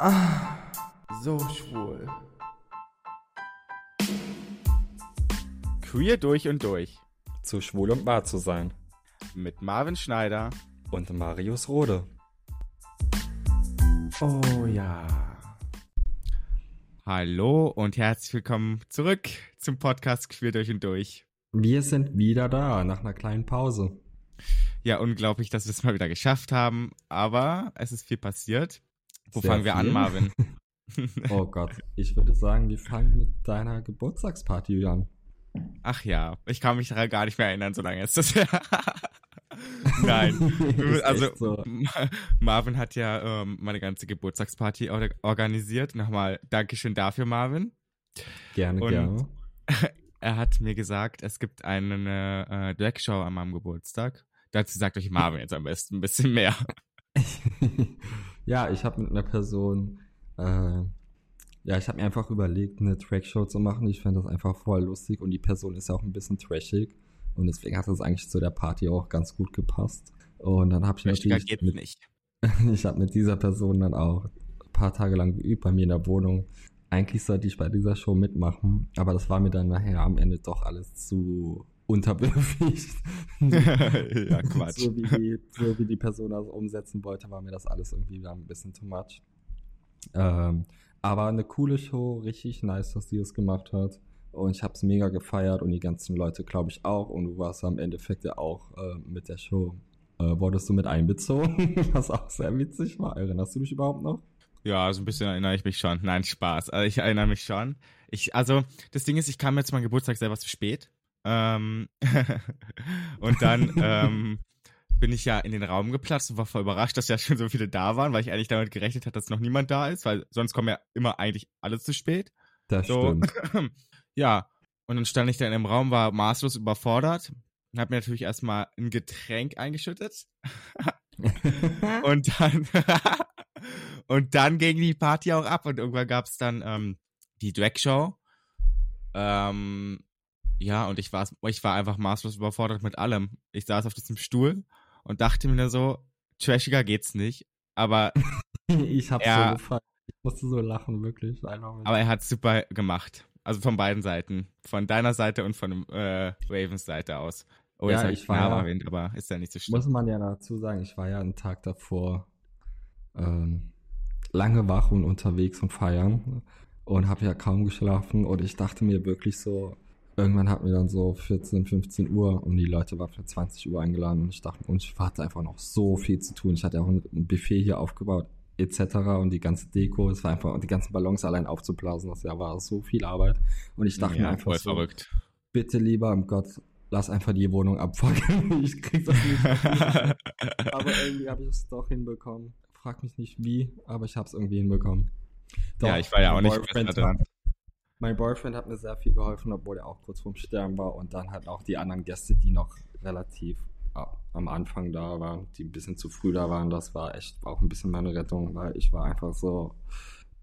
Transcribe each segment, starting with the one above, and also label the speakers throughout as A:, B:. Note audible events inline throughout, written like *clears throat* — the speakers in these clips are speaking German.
A: Ah, so schwul.
B: Queer durch und durch.
C: Zu schwul und wahr zu sein.
B: Mit Marvin Schneider
C: und Marius Rode.
A: Oh ja.
B: Hallo und herzlich willkommen zurück zum Podcast Queer durch und durch.
C: Wir sind wieder da nach einer kleinen Pause.
B: Ja, unglaublich, dass wir es mal wieder geschafft haben, aber es ist viel passiert. Wo
C: Sehr
B: fangen wir an. Marvin? *laughs*
C: Oh Gott, ich würde sagen, wir fangen mit deiner Geburtstagsparty an.
B: Ach ja, ich kann mich daran gar nicht mehr erinnern, so lange ist das *laughs* her. Nein, *laughs*
C: Ist
B: also
C: so.
B: Ma- Marvin hat ja ähm, meine ganze Geburtstagsparty or organisiert. Nochmal Dankeschön dafür, Marvin.
C: Gerne,
B: Und-
C: gerne.
B: Er hat mir gesagt, es gibt eine äh, Dragshow an meinem Geburtstag. Dazu sagt euch Marvin jetzt am besten ein bisschen mehr.
C: Ja, ich habe mit einer Person, äh, ja, ich habe mir einfach überlegt, eine Trackshow zu machen. Ich fände das einfach voll lustig und die Person ist ja auch ein bisschen trashig und deswegen hat das eigentlich zu der Party auch ganz gut gepasst. Und dann habe ich
B: Richtiger
C: natürlich mit,
B: nicht. *laughs*
C: ich habe mit dieser Person dann auch ein paar Tage lang geübt bei mir in der Wohnung. Eigentlich sollte ich bei dieser Show mitmachen, aber das war mir dann nachher am Ende doch alles zu unterbewegt. *laughs*
B: ja, Quatsch.
C: So wie, die, so wie die Person das umsetzen wollte, war mir das alles irgendwie wieder ein bisschen too much. Ähm, aber eine coole Show, richtig nice, dass die es gemacht hat. Und ich habe es mega gefeiert und die ganzen Leute, glaube ich, auch. Und du warst am Endeffekt ja auch äh, mit der Show. Äh, wurdest du mit einbezogen, *laughs* was auch sehr witzig war. Erinnerst du dich überhaupt noch?
B: Ja, so ein bisschen erinnere ich mich schon. Nein, Spaß. Also ich erinnere mich schon. Ich, also, das Ding ist, ich kam jetzt meinen Geburtstag selber zu spät. Ähm, *laughs* und dann ähm, bin ich ja in den Raum geplatzt und war voll überrascht, dass ja schon so viele da waren, weil ich eigentlich damit gerechnet hatte, dass noch niemand da ist, weil sonst kommen ja immer eigentlich alle zu spät.
C: Das
B: So,
C: stimmt. *laughs*
B: ja, und dann stand ich da in dem Raum, war maßlos überfordert und habe mir natürlich erstmal ein Getränk eingeschüttet. *laughs* Und dann, und dann ging die Party auch ab und irgendwann gab es dann ähm, die Drag-Show. Ähm, ja, und ich war, ich war einfach maßlos überfordert mit allem. Ich saß auf diesem Stuhl und dachte mir so, trashiger geht's nicht. Aber, *laughs*
C: ich habe
B: Ja.
C: so gefallen. Ich musste so lachen, wirklich.
B: Aber er hat super gemacht. Also von beiden Seiten. Von deiner Seite und von äh, Ravens Seite aus. Oh,
C: Ja, ich
B: ich
C: war ja-
B: erwähnt, aber ist ja nicht so schlimm.
C: Muss man ja dazu sagen, ich war ja einen Tag davor ähm, lange wach und unterwegs und feiern und habe ja kaum geschlafen und ich dachte mir wirklich so, irgendwann hatten wir dann so 14, 15 Uhr und die Leute waren für 20 Uhr eingeladen und ich dachte, und ich hatte einfach noch so viel zu tun. Ich hatte auch ein Buffet hier aufgebaut etc. und die ganze Deko, es war einfach, und die ganzen Ballons allein aufzublasen, das war so viel Arbeit und ich dachte mir
B: ja,
C: einfach
B: voll
C: so,
B: verrückt.
C: bitte lieber, um Gott, lass einfach die Wohnung abfackeln. *laughs* Ich krieg das nicht. *laughs* aber irgendwie habe ich es doch hinbekommen. Frag mich nicht wie, aber ich habe es irgendwie hinbekommen.
B: ja,
C: Doch,
B: ich war ja auch nicht besser dran.
C: Mein Boyfriend hat mir sehr viel geholfen, obwohl er auch kurz vorm Sterben war. Und dann halt auch die anderen Gäste, die noch relativ am Anfang da waren, die ein bisschen zu früh da waren. Das war echt auch ein bisschen meine Rettung, weil ich war einfach so,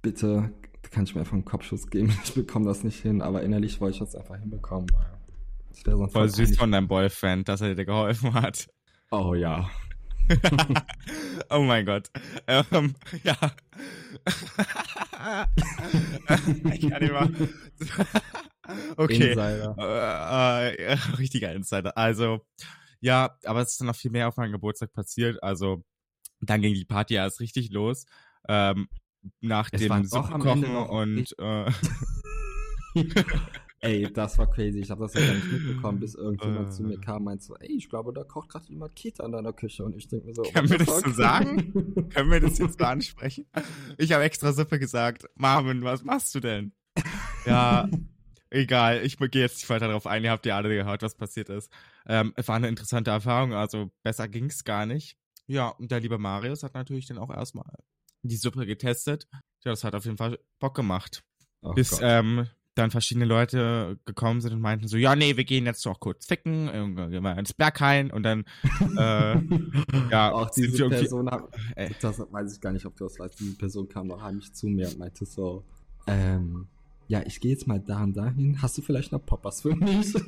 C: bitte, kann ich mir einfach einen Kopfschuss geben? *laughs* Ich bekomme das nicht hin. Aber innerlich wollte ich das einfach hinbekommen. Weil wäre sonst
B: Voll
C: voll
B: süß von deinem Boyfriend, dass er dir geholfen hat.
C: Oh ja. *laughs*
B: oh mein Gott. Ähm, ja. *laughs* *laughs* ich kann mal. *laughs* okay.
C: Insider.
B: Äh, äh, *laughs* richtiger Insider. Also, ja, aber es ist dann noch viel mehr auf meinem Geburtstag passiert. Also, dann ging die Party erst richtig los. Ähm, nach
C: Es
B: dem Suppenkochen und äh,
C: Ey, das war crazy. Ich habe das ja gar nicht mitbekommen, bis irgendjemand
B: Äh.
C: zu mir kam und meinte so, ey, ich glaube, da kocht gerade jemand Kita in deiner Küche. Und ich denke mir so,
B: Können wir das so sagen? *laughs* können wir das jetzt so ansprechen? Ich habe extra Suppe gesagt. Marvin, was machst du denn? Ja, egal. Ich gehe jetzt nicht weiter darauf ein. Ihr habt ja alle gehört, was passiert ist. Ähm, es war eine interessante Erfahrung. Also besser ging's gar nicht. Ja, und der liebe Marius hat natürlich dann auch erstmal die Suppe getestet. Ja, das hat auf jeden Fall Bock gemacht.
C: Oh
B: bis ähm, dann verschiedene Leute gekommen sind und meinten so, ja, nee, wir gehen jetzt noch kurz ficken, irgendwann gehen wir ins Berghain und dann, *laughs* äh, ja,
C: auch
B: sind
C: diese
B: wir irgendwie-
C: Person, hat, *laughs*
B: Äh.
C: das weiß ich gar nicht, ob du das weißt, diese Person kam noch heimlich zu mir und meinte so, ähm, ja, ich gehe jetzt mal da und dahin. Hast du vielleicht noch Poppers für mich? *laughs*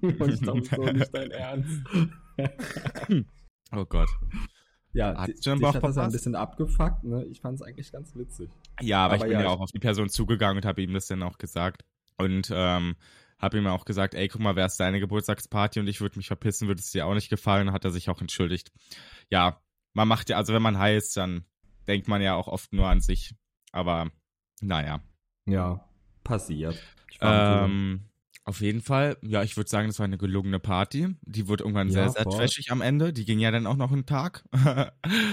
C: und ich dachte so, nicht dein Ernst.
B: oh Gott.
C: Ja,
B: Hat schon
C: dich hat das ein bisschen abgefuckt, ne? Ich fand es eigentlich ganz witzig.
B: Ja, aber,
C: Aber
B: ich bin
C: ja,
B: ja auch auf die Person zugegangen und habe ihm das dann auch gesagt. Und ähm, habe ihm auch gesagt, ey, guck mal, wäre es deine Geburtstagsparty und ich würde mich verpissen, würde es dir auch nicht gefallen, hat er sich auch entschuldigt. Ja, man macht ja, also wenn man ist, dann denkt man ja auch oft nur an sich. Aber naja.
C: Ja, passiert.
B: Ähm, auf jeden Fall, ja, ich würde sagen, das war eine gelungene Party. Die wurde irgendwann
C: Ja,
B: sehr, sehr
C: voll.
B: trashig am Ende. Die ging ja dann auch noch einen Tag.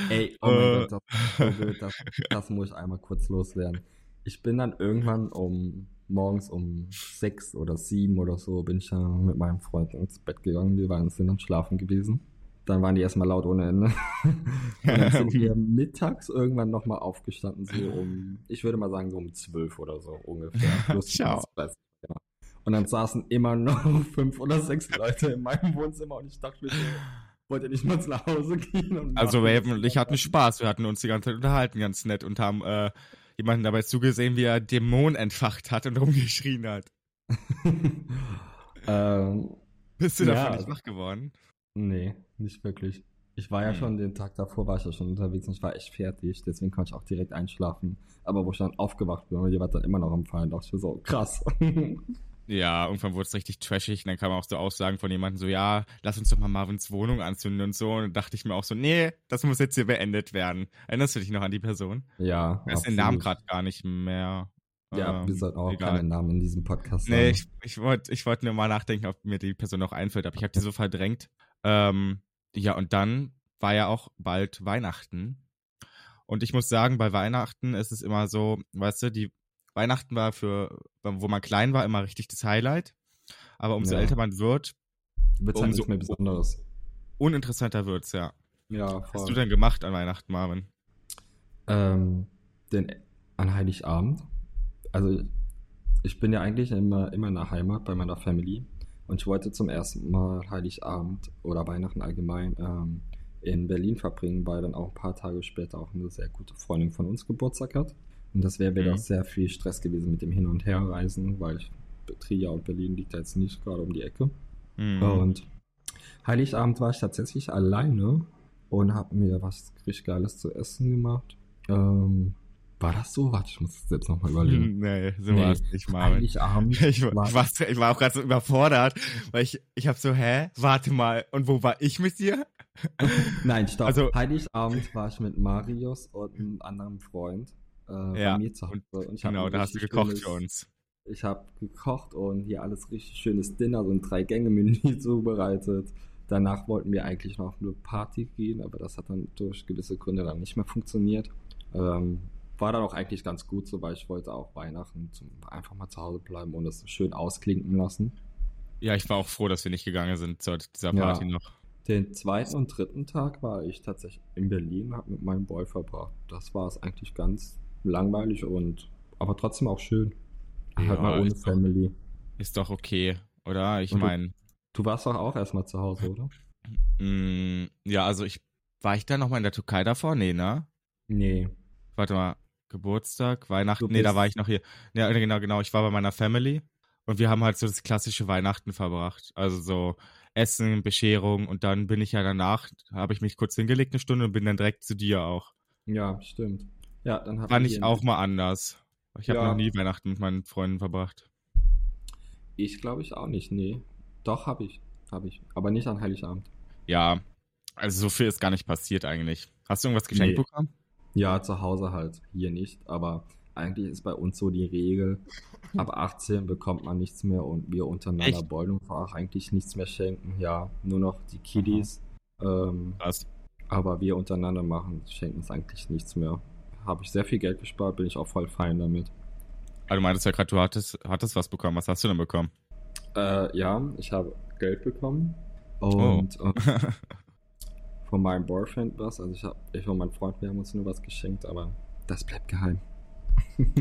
C: Ey, *laughs* oh mein
B: Äh.
C: Gott, so wild, das, das muss ich einmal kurz loswerden. Ich bin dann irgendwann um morgens um sechs oder sieben oder so bin ich dann mit meinem Freund ins Bett gegangen. Wir waren sind dann schlafen gewesen. Dann waren die erstmal laut ohne Ende. *laughs* Und dann sind wir *laughs* mittags irgendwann nochmal aufgestanden, so um, ich würde mal sagen, so um zwölf oder so ungefähr. Plus
B: Ciao.
C: minus, weiß ich, ja. Und dann saßen immer noch *laughs* fünf oder sechs Leute in meinem Wohnzimmer und ich dachte mir so, wollt ihr nicht mal nach Hause gehen?
B: Also Raven und ich hatten? Spaß. Wir hatten uns die ganze Zeit unterhalten, ganz nett und haben äh, jemanden dabei zugesehen, wie er Dämon entfacht hat und *laughs* rumgeschrien hat. *laughs*
C: ähm,
B: Bist du
C: Ja,
B: davon nicht wach geworden?
C: nee, nicht wirklich. Ich war ja
B: Hm.
C: schon den Tag davor, war ich ja schon unterwegs und ich war echt fertig, deswegen konnte ich auch direkt einschlafen. Aber wo ich dann aufgewacht bin und ihr wart dann immer noch am Fallen, dachte ich mir so, krass.
B: Ja, irgendwann wurde es richtig trashig und dann kamen auch so Aussagen von jemandem so, ja, lass uns doch mal Marvins Wohnung anzünden und so. Und dann dachte ich mir auch so, nee, das muss jetzt hier beendet werden. Erinnerst du dich noch an die Person?
C: ja,
B: Ich weiß den Namen gerade gar nicht mehr.
C: Ja,
B: Ähm,
C: wir sollten auch
B: egal.
C: keinen Namen in diesem Podcast
B: Nee,
C: sagen.
B: ich, ich wollte ich wollt nur mal nachdenken, ob mir die Person noch einfällt, aber ich habe die so verdrängt. Ähm, ja, und dann war ja auch bald Weihnachten. Und ich muss sagen, bei Weihnachten ist es immer so, weißt du, die Weihnachten war für, wo man klein war, immer richtig das Highlight. Aber umso
C: Ja.
B: älter man wird,
C: Wird halt
B: umso-
C: nicht mehr Besonderes.
B: uninteressanter wird's, ja.
C: Ja,
B: Was
C: voll.
B: hast du denn gemacht an Weihnachten, Marvin?
C: Ähm, den, an Heiligabend. Also ich bin ja eigentlich immer, immer in der Heimat bei meiner Family und ich wollte zum ersten Mal Heiligabend oder Weihnachten allgemein ähm, in Berlin verbringen, weil dann auch ein paar Tage später auch eine sehr gute Freundin von uns Geburtstag hat. Und das wäre wieder
B: Mhm.
C: sehr viel Stress gewesen mit dem Hin- und Herreisen, weil ich, Trier und Berlin liegt ja jetzt nicht gerade um die Ecke.
B: Hm.
C: Und Heiligabend war ich tatsächlich alleine und habe mir was richtig Geiles zu essen gemacht. Ähm, war das so? Warte, ich muss das jetzt nochmal überlegen. *laughs*
B: Nee, so
C: Nee.
B: war es nicht, Marvin.
C: Heiligabend *laughs*
B: Ich war,
C: war,
B: ich war, ich war auch gerade so überfordert, weil ich, ich habe so, hä, warte mal, und wo war ich mit dir?
C: Nein, stopp.
B: Also-
C: Heiligabend war ich mit Marius und einem anderen Freund äh,
B: Ja,
C: bei mir zu Hause.
B: und
C: Und
B: Genau, da hast du gekocht
C: schönes-
B: für uns.
C: Ich habe gekocht und hier alles richtig schönes Dinner, so ein Drei-Gänge-Menü *laughs* zubereitet. Danach wollten wir eigentlich noch auf eine Party gehen, aber das hat dann durch gewisse Gründe dann nicht mehr funktioniert. Ähm, war dann auch eigentlich ganz gut so, weil ich wollte auch Weihnachten zum, einfach mal zu Hause bleiben und es schön ausklinken lassen.
B: Ja, ich war auch froh, dass wir nicht gegangen sind zu dieser
C: Ja.
B: Party noch.
C: Den zweiten und dritten Tag war ich tatsächlich in Berlin, habe mit meinem Boy verbracht. Das war es eigentlich ganz langweilig und aber trotzdem auch schön.
B: Ja,
C: halt mal ohne
B: ist doch-
C: Family.
B: Ist doch okay, oder? Ich
C: du-
B: meine,
C: Du warst doch auch erstmal zu Hause, oder?
B: mm, ja, also ich, war ich da nochmal in der Türkei davor? Nee, ne?
C: Nee.
B: Warte mal, Geburtstag, Weihnachten, nee, da war ich noch hier. Ja, genau, genau, ich war bei meiner Family und wir haben halt so das klassische Weihnachten verbracht. Also so Essen, Bescherung und dann bin ich ja danach, habe ich mich kurz hingelegt eine Stunde und bin dann direkt zu dir auch.
C: Ja, stimmt. Ja, dann hat
B: Fand ich auch mal anders. Ich habe
C: Ja.
B: noch nie Weihnachten mit meinen Freunden verbracht.
C: Ich glaube ich auch nicht, nee. Doch, habe ich. Habe ich. Aber nicht an Heiligabend.
B: Ja, also so viel ist gar nicht passiert eigentlich. Hast du irgendwas geschenkt
C: Nee.
B: bekommen?
C: Ja, zu Hause halt. Hier nicht. Aber eigentlich ist bei uns so die Regel, ab 18 bekommt man nichts mehr und wir untereinander
B: Echt?
C: auch eigentlich nichts mehr schenken. Ja, nur noch die Kiddies. Ähm,
B: Krass.
C: aber wir untereinander machen, schenken uns eigentlich nichts mehr. Habe ich sehr viel Geld gespart, bin ich auch voll fein damit.
B: Aber du meintest ja gerade, du hattest, hattest was bekommen. Was hast du denn bekommen?
C: Äh, ja, ich habe Geld bekommen
B: Oh.
C: und äh, *laughs* von meinem Boyfriend was. Also ich, hab, ich und mein Freund, wir haben uns nur was geschenkt, aber das bleibt geheim.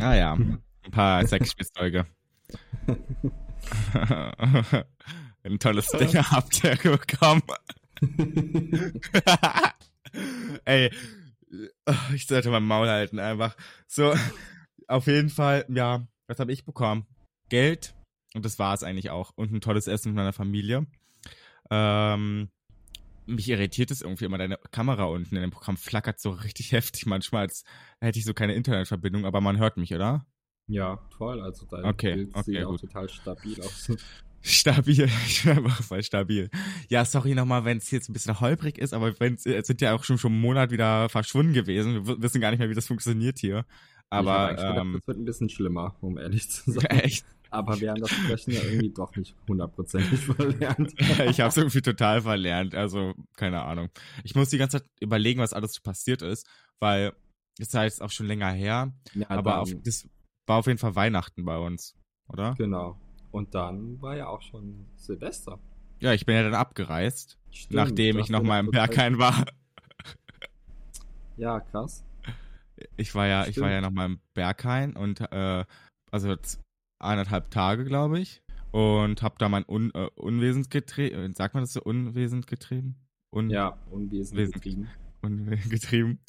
B: ah ja, ein paar Sexspielzeuge. *laughs* Ein tolles Ding habt ihr bekommen. *laughs* Ey, *laughs* ich sollte mein Maul halten einfach. So, *laughs* auf jeden Fall, ja, was habe ich bekommen? Geld und das war es eigentlich auch. Und ein tolles Essen mit meiner Familie. Ähm, mich irritiert es irgendwie immer, deine Kamera unten in dem Programm flackert so richtig *laughs* heftig manchmal, als hätte ich so keine Internetverbindung, aber man hört mich, oder?
C: Ja, toll. Also dein
B: Okay,
C: Bild
B: okay,
C: sieht auch
B: gut.
C: total stabil aus.
B: Stabil, *laughs* ich bin einfach voll stabil. Ja, sorry nochmal, wenn es jetzt ein bisschen holprig ist, aber wenn's, es sind ja auch schon schon einen Monat wieder verschwunden gewesen. Wir wissen gar nicht mehr, wie das funktioniert hier.
C: ich
B: Aber
C: eigentlich gedacht,
B: ähm,
C: das wird ein bisschen schlimmer, um ehrlich zu *laughs* sein.
B: echt,
C: Aber wir haben das Sprechen ja irgendwie doch nicht hundertprozentig *laughs* verlernt.
B: ich habe es irgendwie total verlernt. Also keine Ahnung. Ich muss die ganze Zeit überlegen, was alles so passiert ist, weil es ist ja jetzt auch schon länger her.
C: Ja,
B: aber auf, das war auf jeden Fall Weihnachten bei uns, oder?
C: genau. Und dann war ja auch schon Silvester.
B: Ja, ich bin ja dann abgereist,
C: Stimmt,
B: nachdem ich noch mal im. Berghain war.
C: Ja, krass.
B: Ich war ja, ich war
C: Stimmt.
B: ja noch mal im Berghain und äh, also eineinhalb Tage, glaube ich, und habe da mein Un äh, Unwesen getrieben. Sagt man das so Unwesen getrieben? Un
C: Ja, Unwesen
B: Wesen-
C: getrieben.
B: Unwesen *laughs* getrieben.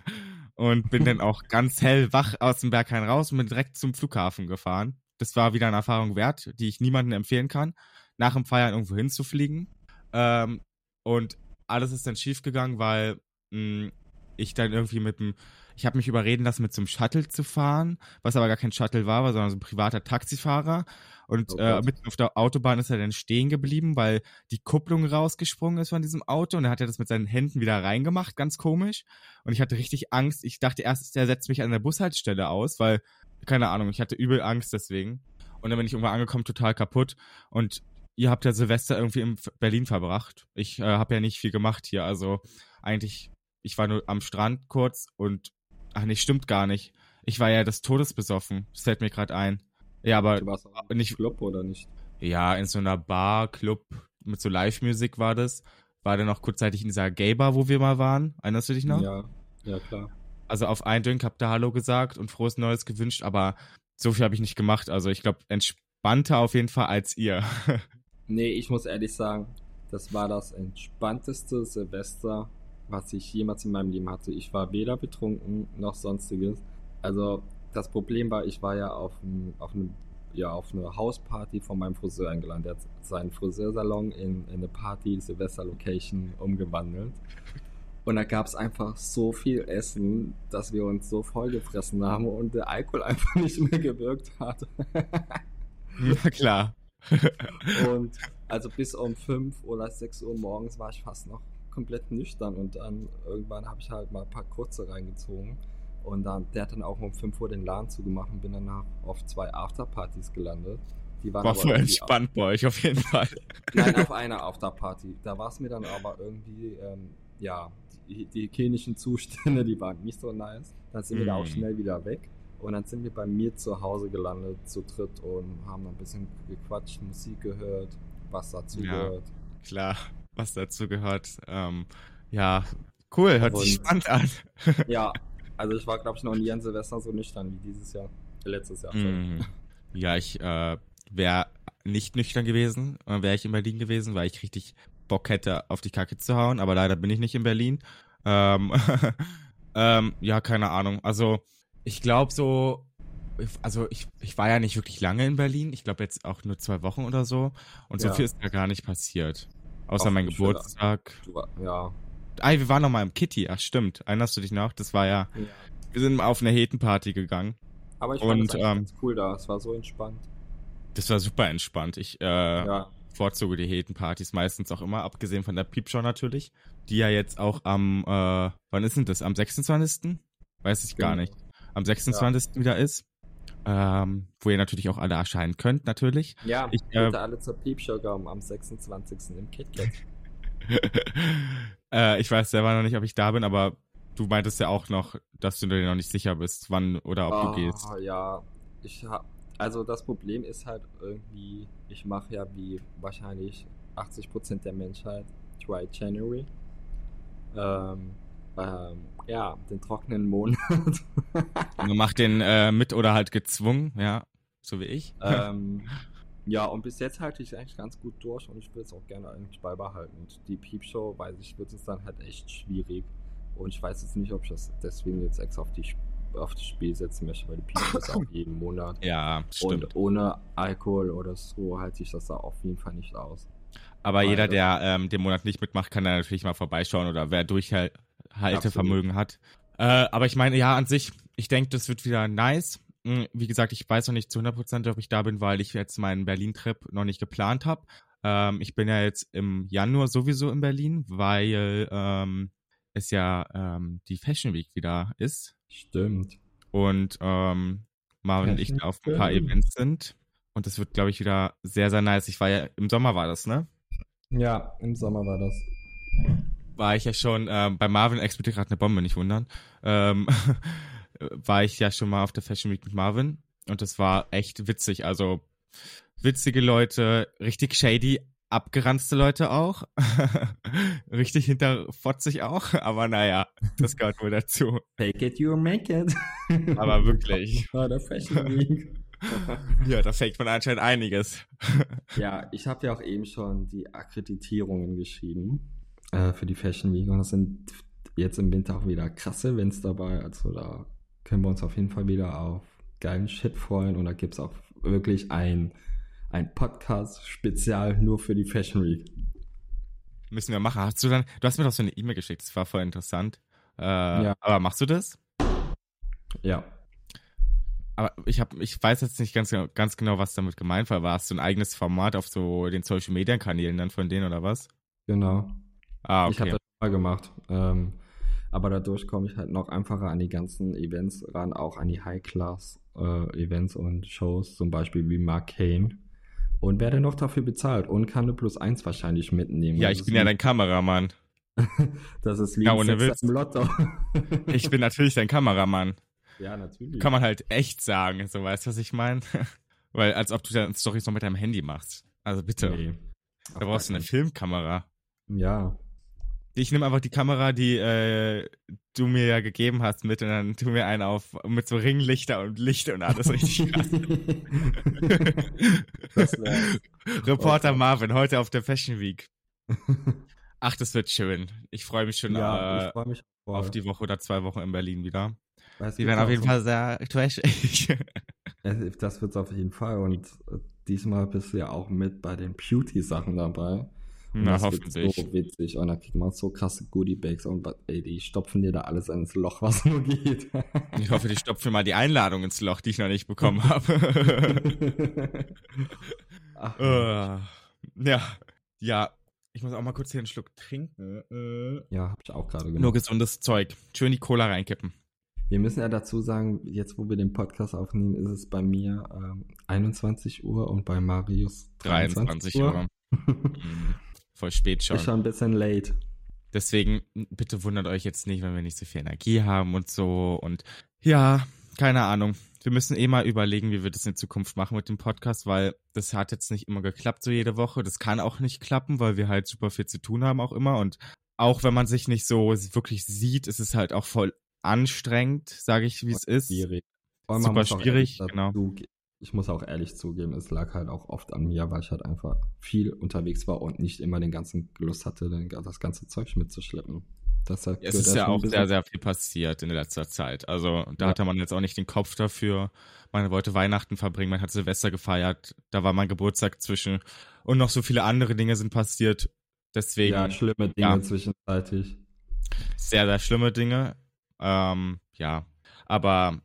B: Und bin dann auch ganz hellwach aus dem Berghain raus und bin direkt zum Flughafen gefahren. Das war wieder eine Erfahrung wert, die ich niemandem empfehlen kann, nach dem Feiern irgendwo hinzufliegen. Ähm, und alles ist dann schiefgegangen, weil mh, ich dann irgendwie mit dem, ich habe mich überreden lassen, mit einem Shuttle zu fahren, was aber gar kein Shuttle war, sondern so ein privater Taxifahrer. Und
C: Oh
B: äh, mitten auf der Autobahn ist er dann stehen geblieben, weil die Kupplung rausgesprungen ist von diesem Auto und er hat ja das mit seinen Händen wieder reingemacht, ganz komisch. Und ich hatte richtig Angst. Ich dachte erst, der setzt mich an der Bushaltestelle aus, weil, keine Ahnung, ich hatte übel Angst deswegen. Und dann bin ich irgendwann angekommen, total kaputt. Und ihr habt ja Silvester irgendwie in Berlin verbracht. Ich äh, habe ja nicht viel gemacht hier. Also eigentlich, ich war nur am Strand kurz und, ach nee, stimmt gar nicht. Ich war ja des Todes besoffen. Das fällt mir gerade ein. Ja, aber
C: Du warst
B: ich-
C: im Club oder nicht?
B: ja, in so einer Bar, Club mit so Live-Musik war das. War dann noch kurzzeitig in dieser Gay-Bar, wo wir mal waren. Erinnerst du dich noch?
C: Ja, ja klar.
B: Also auf einen Drink habt ihr Hallo gesagt und frohes Neues gewünscht, aber so viel habe ich nicht gemacht. Also ich glaube, entspannter auf jeden Fall als ihr. *laughs*
C: Nee, ich muss ehrlich sagen, das war das entspannteste Silvester, was ich jemals in meinem Leben hatte. Ich war weder betrunken noch sonstiges. Also das Problem war, ich war ja auf, einem, auf, einem, ja, auf eine Hausparty von meinem Friseur eingeladen. Der hat seinen Friseursalon in, in eine Party Silvester Location umgewandelt. Und da gab es einfach so viel Essen, dass wir uns so vollgefressen haben und der Alkohol *laughs* einfach nicht mehr gewirkt hat. *laughs*
B: Na klar. *laughs*
C: Und also bis um 5 oder 6 Uhr morgens war ich fast noch komplett nüchtern und dann irgendwann habe ich halt mal ein paar kurze reingezogen und dann der hat dann auch um 5 Uhr den Laden zugemacht und bin danach auf zwei Afterpartys gelandet. Die waren
B: War voll entspannt bei euch auf jeden Fall.
C: Nein, auf einer Afterparty. Da war es mir dann aber irgendwie, ähm, ja, die, die hygienischen Zustände, die waren nicht so nice. Dann sind wir da auch
B: Mm.
C: schnell wieder weg. Und dann sind wir bei mir zu Hause gelandet, zu dritt und haben ein bisschen gequatscht, Musik gehört, was dazu
B: Ja.
C: gehört.
B: Klar, was dazu gehört. Ähm, ja, cool, hört sich
C: Und-
B: spannend an. *laughs*
C: Ja, also ich war, glaube ich, noch nie an Silvester so nüchtern wie dieses Jahr. Letztes Jahr.
B: Mhm. *laughs* Ja, ich äh, wäre nicht nüchtern gewesen, äh, wäre ich in Berlin gewesen, weil ich richtig Bock hätte, auf die Kacke zu hauen, aber leider bin ich nicht in Berlin. Ähm, *laughs* ähm, ja, keine Ahnung. Also, ich glaube so, also ich, ich war ja nicht wirklich lange in Berlin. Ich glaube jetzt auch nur zwei Wochen oder so. Und so
C: Ja.
B: viel ist da gar nicht passiert. Außer
C: Auch
B: mein Geburtstag.
C: War, ja.
B: Ah, wir waren noch mal im Kitty. Ach, stimmt. Erinnerst du dich noch? Das war ja,
C: ja.
B: wir sind auf eine Hetenparty gegangen.
C: Aber ich
B: Und,
C: fand es eigentlich
B: ähm,
C: ganz cool da. Es war so entspannt.
B: Das war super entspannt. Ich äh,
C: Ja.
B: Bevorzuge die Hetenpartys meistens auch immer, abgesehen von der Piepshow natürlich, die ja jetzt auch am, äh, wann ist denn das? Am 26.? Weiß ich gar
C: Genau.
B: nicht. Am 26. wieder ist. Ähm, wo ihr natürlich auch alle erscheinen könnt, natürlich.
C: Ja,
B: Ich, äh,
C: alle zur Piepshow kommen am 26. im KitKat. *laughs*
B: äh, ich weiß selber noch nicht, ob ich da bin, aber du meintest ja auch noch, dass du dir noch nicht sicher bist, wann oder ob du gehst.
C: Ah, Ja, ich hab, also das Problem ist halt irgendwie, ich mache ja wie wahrscheinlich 80% der Menschheit Dry January. Ähm, ähm, ja, den trockenen Monat. *laughs*
B: Du machst den äh, mit oder halt gezwungen, ja, so wie ich.
C: ähm, *laughs* ja, und bis jetzt halte ich es eigentlich ganz gut durch und ich will es auch gerne eigentlich beibehalten. Und die Piepshow, weiß ich, wird es dann halt echt schwierig. Und ich weiß jetzt nicht, ob ich das deswegen jetzt extra auf, die, Auf das Spiel setzen möchte, weil die Piepshow ist auch *laughs* jeden Monat.
B: ja, stimmt.
C: Und ohne Alkohol oder so halte ich das da auf jeden Fall nicht aus.
B: Aber
C: Weil
B: jeder, der ähm, den Monat nicht mitmacht, kann da natürlich mal vorbeischauen oder wer Durchhaltevermögen hat. Äh, aber ich meine, ja, an sich, ich denke, das wird wieder nice. Hm, Wie gesagt, ich weiß noch nicht zu 100%, ob ich da bin, weil ich jetzt meinen Berlin-Trip noch nicht geplant habe. Ähm, ich bin ja jetzt im Januar sowieso in Berlin, weil ähm, es ja ähm, die Fashion Week wieder ist
C: Stimmt.
B: und ähm, Marvin und ich da auf ein paar. Events sind. Und das wird, glaube ich, wieder sehr, sehr nice. Ich war ja, im Sommer war das, ne?
C: Ja, im Sommer war das.
B: war ich ja schon, ähm, bei Marvin explodiert gerade eine Bombe, nicht wundern, ähm, *laughs* war ich ja schon mal auf der Fashion Week mit Marvin und das war echt witzig. Also witzige Leute, richtig shady, abgeranzte Leute auch, *laughs* richtig hinterfotzig auch, aber naja, das gehört wohl dazu.
C: Fake it, you make it. *laughs*
B: Aber wirklich. *laughs*
C: War der Fashion Week.
B: Ja, da fängt man anscheinend einiges.
C: ja, ich habe ja auch eben schon die Akkreditierungen geschrieben äh, für die Fashion Week und es sind jetzt im Winter auch wieder krasse Events dabei. Also da können wir uns auf jeden Fall wieder auf geilen Shit freuen und da gibt es auch wirklich ein, ein Podcast-Spezial nur für die Fashion Week.
B: Müssen wir machen. Hast du dann, du hast mir doch so eine E-Mail geschickt, das war voll interessant. Äh,
C: Ja.
B: Aber machst du das?
C: Ja.
B: Aber ich habe, ich weiß jetzt nicht ganz, genau- ganz genau, was damit gemeint war. War es so ein eigenes Format auf so den Social Media Kanälen dann von denen oder was?
C: Genau.
B: Ah,
C: Ich habe
B: okay.
C: das mal gemacht. Ähm, aber dadurch komme ich halt noch einfacher an die ganzen Events ran, auch an die High-Class-Events und Shows, zum Beispiel wie Mark Kane. Und werde noch dafür bezahlt und kann eine Plus 1 wahrscheinlich mitnehmen.
B: Ja, ich bin ja dein Kameramann. *laughs*
C: Das ist wie
B: Ja, ohne Witz.
C: im Lotto. *laughs*
B: Ich bin natürlich dein Kameramann.
C: ja, natürlich.
B: Kann man halt echt sagen, so weißt du, was ich meine? *laughs* Weil als ob du dann Storys noch mit deinem Handy machst. Also bitte.
C: Nee.
B: Da brauchst du eine Filmkamera.
C: Ja.
B: Ich nehme einfach die Kamera, die äh, du mir ja gegeben hast, mit und dann tu mir einen auf mit so Ringlichter und Lichter und alles richtig *laughs* krass. *laughs* *laughs* Reporter. Marvin, heute auf der Fashion Week. Ach, das wird schön. Ich freue mich schon
C: ja,
B: äh,
C: ich freue mich
B: auf die Woche oder zwei Wochen in Berlin wieder.
C: Weil es
B: Die werden auf jeden Fall sehr trashig.
C: Es- Das wird's auf jeden Fall. Und äh, diesmal bist du ja auch mit bei den Beauty-Sachen dabei. Und
B: Na,
C: das
B: hoffentlich.
C: So witzig. Und da kriegt man so krasse Goodie-Bags und ey, die stopfen dir da alles ins Loch, was *laughs* nur geht.
B: Ich hoffe, die stopfen mal die Einladung ins Loch, die ich noch nicht bekommen *laughs* habe.
C: Ach,
B: Äh, ja, ja. Ich muss auch mal kurz hier einen Schluck trinken. Äh,
C: ja, hab ich auch gerade
B: Nur
C: gemacht.
B: gesundes Zeug. Schön die Cola reinkippen.
C: Wir müssen ja dazu sagen, jetzt wo wir den Podcast aufnehmen, ist es bei mir ähm, 21 Uhr und bei Marius
B: 23 Uhr. Mhm. Voll spät schon.
C: Ist schon ein bisschen late.
B: Deswegen bitte wundert euch jetzt nicht, wenn wir nicht so viel Energie haben und so. Und ja, keine Ahnung. Wir müssen eh mal überlegen, wie wir das in Zukunft machen mit dem Podcast, weil das hat jetzt nicht immer geklappt, so jede Woche. Das kann auch nicht klappen, weil wir halt super viel zu tun haben auch immer. Und auch wenn man sich nicht so wirklich sieht, ist es halt auch voll anstrengend, sage ich, wie es ist.
C: Schwierig.
B: Super schwierig, genau.
C: Ich muss auch ehrlich zugeben, es lag halt auch oft an mir, weil ich halt einfach viel unterwegs war und nicht immer den ganzen Lust hatte, das ganze Zeug mitzuschleppen. Das hat,
B: Es ist ja auch sehr, sehr viel passiert in letzter Zeit. Also da
C: Ja.
B: hatte man jetzt auch nicht den Kopf dafür. Man wollte Weihnachten verbringen, man hat Silvester gefeiert, da war mein Geburtstag zwischen und noch so viele andere Dinge sind passiert. Deswegen
C: Ja, schlimme Dinge
B: Ja.
C: zwischenzeitlich.
B: sehr, sehr schlimme Dinge. Ähm, ja, aber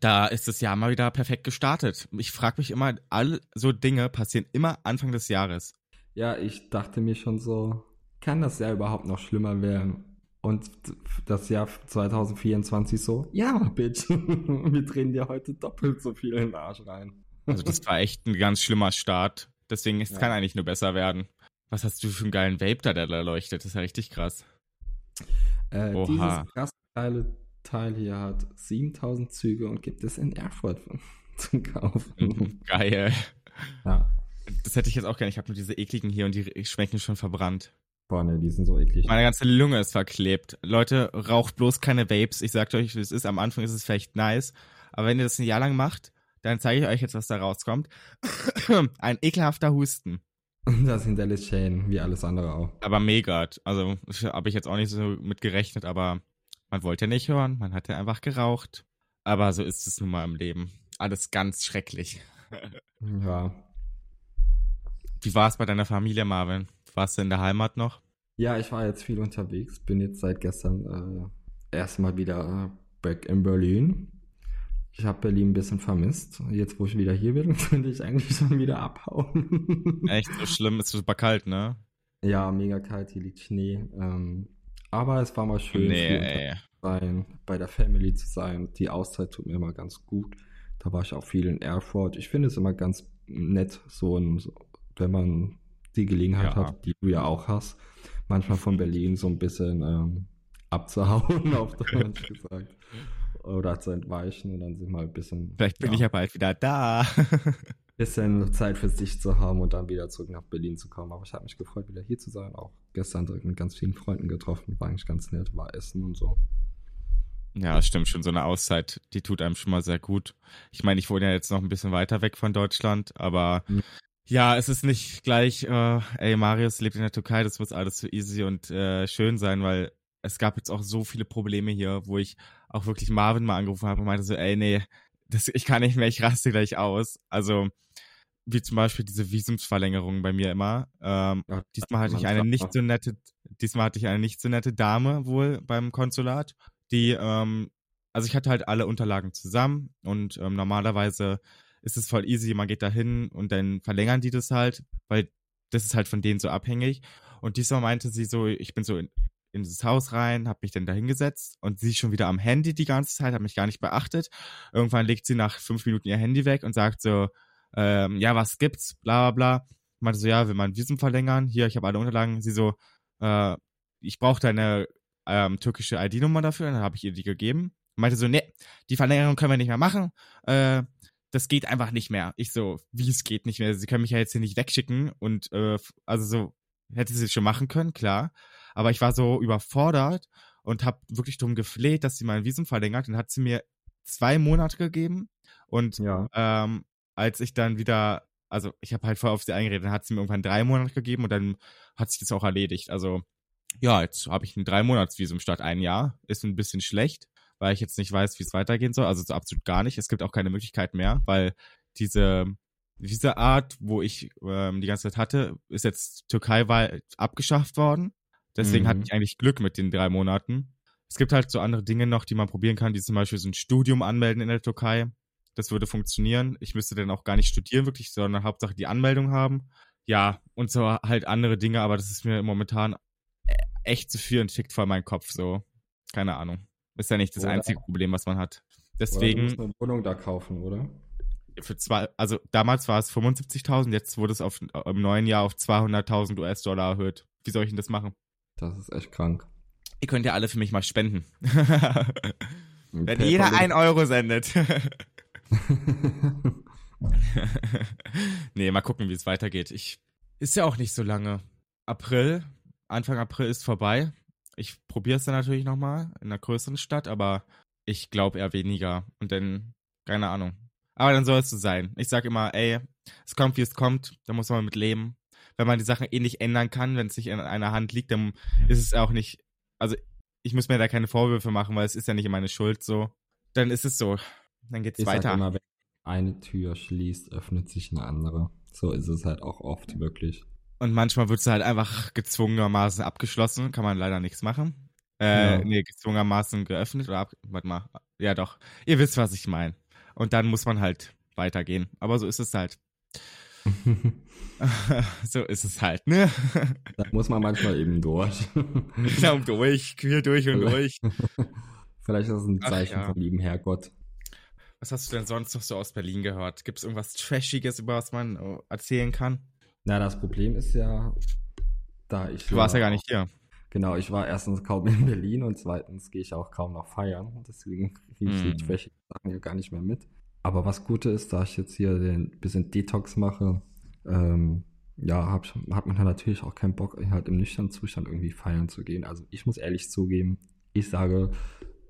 B: da ist das Jahr mal wieder perfekt gestartet. Ich frage mich immer, alle so Dinge passieren immer Anfang des Jahres.
C: Ja, ich dachte mir schon so, kann das Jahr überhaupt noch schlimmer werden? Und das Jahr 2024 so, ja, Bitch, *laughs* wir drehen dir heute doppelt so viel in den Arsch rein.
B: Also das war echt ein ganz schlimmer Start. Deswegen, es
C: Ja.
B: kann eigentlich nur besser werden. Was hast du für einen geilen Vape da, der da leuchtet? Das ist ja richtig krass.
C: Äh,
B: Oha.
C: dieses krass geile Teil hier hat 7000 Züge und gibt es in Erfurt *laughs* zu kaufen.
B: Geil.
C: ja.
B: Das hätte ich jetzt auch gerne. Ich habe nur diese ekligen hier und die schmecken schon verbrannt.
C: Boah, ne, die sind so eklig.
B: Meine ganze Lunge ist verklebt. Leute, raucht bloß keine Vapes. Ich sag euch, wie es ist. Am Anfang ist es vielleicht nice. Aber wenn ihr das ein Jahr lang macht, dann zeige ich euch jetzt, was da rauskommt. *coughs* Ein ekelhafter Husten. *laughs*
C: Das hinterlässt Schäden, wie alles andere auch.
B: Aber mega. Also habe ich jetzt auch nicht so mit gerechnet, aber man wollte nicht hören. Man hatte einfach geraucht. Aber so ist es nun mal im Leben. Alles ganz schrecklich. *laughs*
C: Ja.
B: Wie war es bei deiner Familie, Marvin? Warst du in der Heimat noch?
C: Ja, ich war jetzt viel unterwegs, bin jetzt seit gestern äh, erstmal wieder äh, back in Berlin. Ich habe Berlin ein bisschen vermisst. Jetzt, wo ich wieder hier bin, *laughs* könnte ich eigentlich schon wieder abhauen.
B: Echt so schlimm, ist super kalt, ne?
C: Ja, mega kalt, hier liegt Schnee. Ähm, aber es war mal schön,
B: Nee,
C: sein, bei der Family zu sein. Die Auszeit tut mir immer ganz gut. Da war ich auch viel in Erfurt. Ich finde es immer ganz nett, so, ein, wenn man die Gelegenheit
B: Ja.
C: hat, die du ja auch hast, manchmal von *laughs* Berlin so ein bisschen ähm, abzuhauen, *laughs* auf Deutsch gesagt. Oder zu entweichen und dann sind mal ein bisschen,
B: Vielleicht bin
C: ja,
B: ich ja bald wieder da. *laughs*
C: bisschen *laughs* Zeit für sich zu haben und dann wieder zurück nach Berlin zu kommen. Aber ich habe mich gefreut, wieder hier zu sein. Auch gestern direkt mit ganz vielen Freunden getroffen. War eigentlich ganz nett, war Essen und so.
B: Ja, das stimmt schon. So eine Auszeit, die tut einem schon mal sehr gut. Ich meine, ich wohne ja jetzt noch ein bisschen weiter weg von Deutschland, aber
C: Mhm.
B: ja, es ist nicht gleich, äh, ey, Marius lebt in der Türkei, das muss alles so easy und äh, schön sein, weil es gab jetzt auch so viele Probleme hier, wo ich auch wirklich Marvin mal angerufen habe und meinte so, ey, nee, das, ich kann nicht mehr, ich raste gleich aus. Also, wie zum Beispiel diese Visumsverlängerung bei mir immer. Ähm,
C: Ja,
B: diesmal hatte ich eine nicht so nette, diesmal hatte ich eine nicht so nette Dame wohl beim Konsulat, die, ähm, also ich hatte halt alle Unterlagen zusammen und ähm, normalerweise ist es voll easy, man geht da hin und dann verlängern die das halt, weil das ist halt von denen so abhängig. Und diesmal meinte sie so, ich bin so in, dieses Haus rein, habe mich dann da hingesetzt und sie ist schon wieder am Handy die ganze Zeit, hat mich gar nicht beachtet. Irgendwann legt sie nach fünf Minuten ihr Handy weg und sagt so, ähm, ja, was gibt's, bla bla bla. Meinte so, ja, will man Visum verlängern? Hier, ich habe alle Unterlagen. Sie so, äh, ich brauche deine ähm, türkische ID-Nummer dafür. Dann habe ich ihr die gegeben. Meinte so, nee, die Verlängerung können wir nicht mehr machen. Äh, das geht einfach nicht mehr. Ich so, wie es geht nicht mehr. Sie können mich ja jetzt hier nicht wegschicken und äh, also so hätte sie es schon machen können, klar. Aber ich war so überfordert und habe wirklich darum gefleht, dass sie mein Visum verlängert. Dann hat sie mir zwei Monate gegeben und
C: Ja.
B: ähm, als ich dann wieder, also ich habe halt voll auf sie eingeredet, dann hat sie mir irgendwann drei Monate gegeben und dann hat sich das auch erledigt. Also ja, jetzt habe ich ein drei Monats Visum statt ein Jahr. Ist ein bisschen schlecht, weil ich jetzt nicht weiß, wie es weitergehen soll. Also so absolut gar nicht. Es gibt auch keine Möglichkeit mehr, weil diese diese Art, wo ich ähm, die ganze Zeit hatte, ist jetzt türkeiweit abgeschafft worden. Deswegen
C: Mhm.
B: hatte ich eigentlich Glück mit den drei Monaten. Es gibt halt so andere Dinge noch, die man probieren kann, die zum Beispiel so ein Studium anmelden in der Türkei. Das würde funktionieren. Ich müsste dann auch gar nicht studieren, wirklich, sondern Hauptsache die Anmeldung haben. Ja, und so halt andere Dinge, aber das ist mir momentan e- echt zu viel und fickt voll meinen Kopf so. Keine Ahnung. Ist ja nicht das
C: Oder-
B: einzige Problem, was man hat.
C: Oder du
B: Deswegen
C: musst eine Wohnung da kaufen, oder?
B: für zwei, also damals war es 75.000, jetzt wurde es auf, im neuen Jahr auf 200.000 US-Dollar erhöht. Wie soll ich denn das machen?
C: Das ist echt krank.
B: Ihr könnt ja alle für mich mal spenden. Wenn jeder ein Euro sendet. *laughs* nee, mal gucken, wie es weitergeht. Ich, ist ja auch nicht so lange. April, Anfang April ist vorbei. Ich probiere es dann natürlich nochmal in einer größeren Stadt, aber ich glaube eher weniger. Und dann, keine Ahnung. Aber dann soll es so sein. Ich sag immer, ey, es kommt, wie es kommt, da muss man mit leben. Wenn man die Sachen eh nicht ändern kann, wenn es nicht in einer Hand liegt, dann ist es auch nicht, also ich muss mir da keine Vorwürfe machen, weil es ist ja nicht meine Schuld so. Dann ist es so. Dann geht's
C: Ich
B: weiter.
C: sag immer, wenn eine Tür schließt, öffnet sich eine andere. So ist es halt auch oft, wirklich.
B: Und manchmal wird es halt einfach gezwungenermaßen abgeschlossen, kann man leider nichts machen. Äh,
C: Ja.
B: nee, gezwungenermaßen geöffnet oder ab, warte mal. Ja doch. Ihr wisst, was ich meine. Und dann muss man halt weitergehen. Aber so ist es halt. *laughs* so ist es halt, ne?
C: da muss man manchmal eben durch. *laughs*
B: Daumen durch, quer durch und durch. *laughs*
C: Vielleicht ist das ein
B: Ach,
C: Zeichen
B: ja.
C: vom lieben Herrgott.
B: Was hast du denn sonst noch so aus Berlin gehört? Gibt es irgendwas Trashiges, über was man äh, erzählen kann?
C: Na, das Problem ist ja, da ich.
B: Du warst ja gar nicht hier.
C: Genau, ich war erstens kaum in Berlin und zweitens gehe ich auch kaum noch feiern. Deswegen kriege ich
B: Mhm.
C: die Trashy Sachen ja gar nicht mehr mit. Aber was Gute ist, da ich jetzt hier den bisschen Detox mache, ähm, ja, hab, hat man dann natürlich auch keinen Bock, halt im nüchternen Zustand irgendwie feiern zu gehen. Also ich muss ehrlich zugeben, ich sage,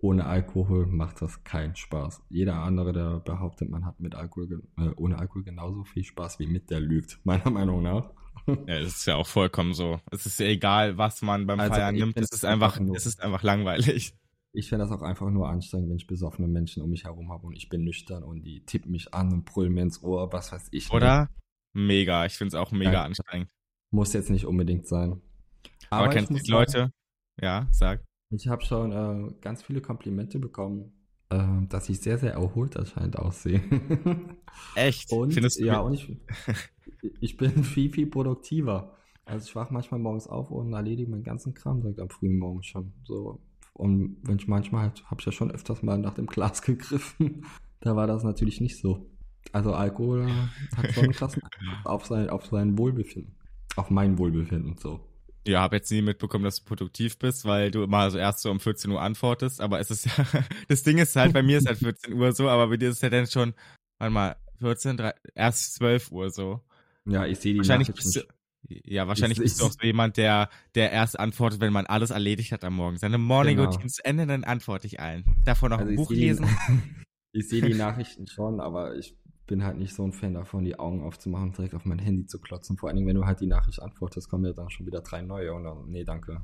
C: ohne Alkohol macht das keinen Spaß. Jeder andere, der behauptet, man hat mit Alkohol, äh, ohne Alkohol genauso viel Spaß wie mit, der lügt, *laughs* meiner Meinung nach.
B: Ja, das ist ja auch vollkommen so. Es ist ja egal, was man beim
C: Also,
B: Feiern nimmt. Es ist einfach, es ist einfach langweilig.
C: Ich finde das auch einfach nur anstrengend, wenn ich besoffene Menschen um mich herum habe und ich bin nüchtern und die tippen mich an und brüllen mir ins Ohr, was weiß ich.
B: Oder? mega. Ich finde es auch mega
C: Ja.
B: anstrengend.
C: Muss jetzt nicht unbedingt sein.
B: Aber,
C: ich
B: kennst du die Leute? Ja, sag.
C: Sagen, ich habe schon äh, ganz viele Komplimente bekommen, äh, dass ich sehr, sehr erholt anscheinend aussehe. *laughs*
B: Echt?
C: und,
B: Findest du
C: ja, und ich, *laughs* ich bin viel, viel produktiver. Also ich wache manchmal morgens auf und erledige meinen ganzen Kram direkt am frühen Morgen schon. So. Und wenn ich manchmal halt, habe ich ja schon öfters mal nach dem Glas *laughs* gegriffen. Da war das natürlich nicht so. Also Alkohol hat schon einen krassen Einfluss auf sein, auf sein Wohlbefinden. Auf mein Wohlbefinden, so.
B: Ja, habe jetzt nie mitbekommen, dass du produktiv bist, weil du immer so erst so um 14 Uhr antwortest. Aber es ist ja, *laughs* das Ding ist halt, bei mir ist halt 14 Uhr so, aber bei dir ist es ja dann schon, warte mal, 14, 3, erst 12 Uhr so.
C: Ja, ich sehe die
B: Wahrscheinlich bist du, ja, wahrscheinlich
C: Ich-
B: bist du auch so jemand, der, der erst antwortet, wenn man alles erledigt hat am Morgen. Seine Morning
C: Genau.
B: Routine zu Ende, dann antworte ich allen. Davor noch
C: Also
B: ein
C: ich
B: Buch
C: sehe die-
B: lesen. *laughs*
C: ich sehe die *laughs* Nachrichten schon, aber ich bin halt nicht so ein Fan davon, die Augen aufzumachen und direkt auf mein Handy zu klotzen. Vor allen Dingen, wenn du halt die Nachricht antwortest, kommen ja dann schon wieder drei neue und dann, nee, danke.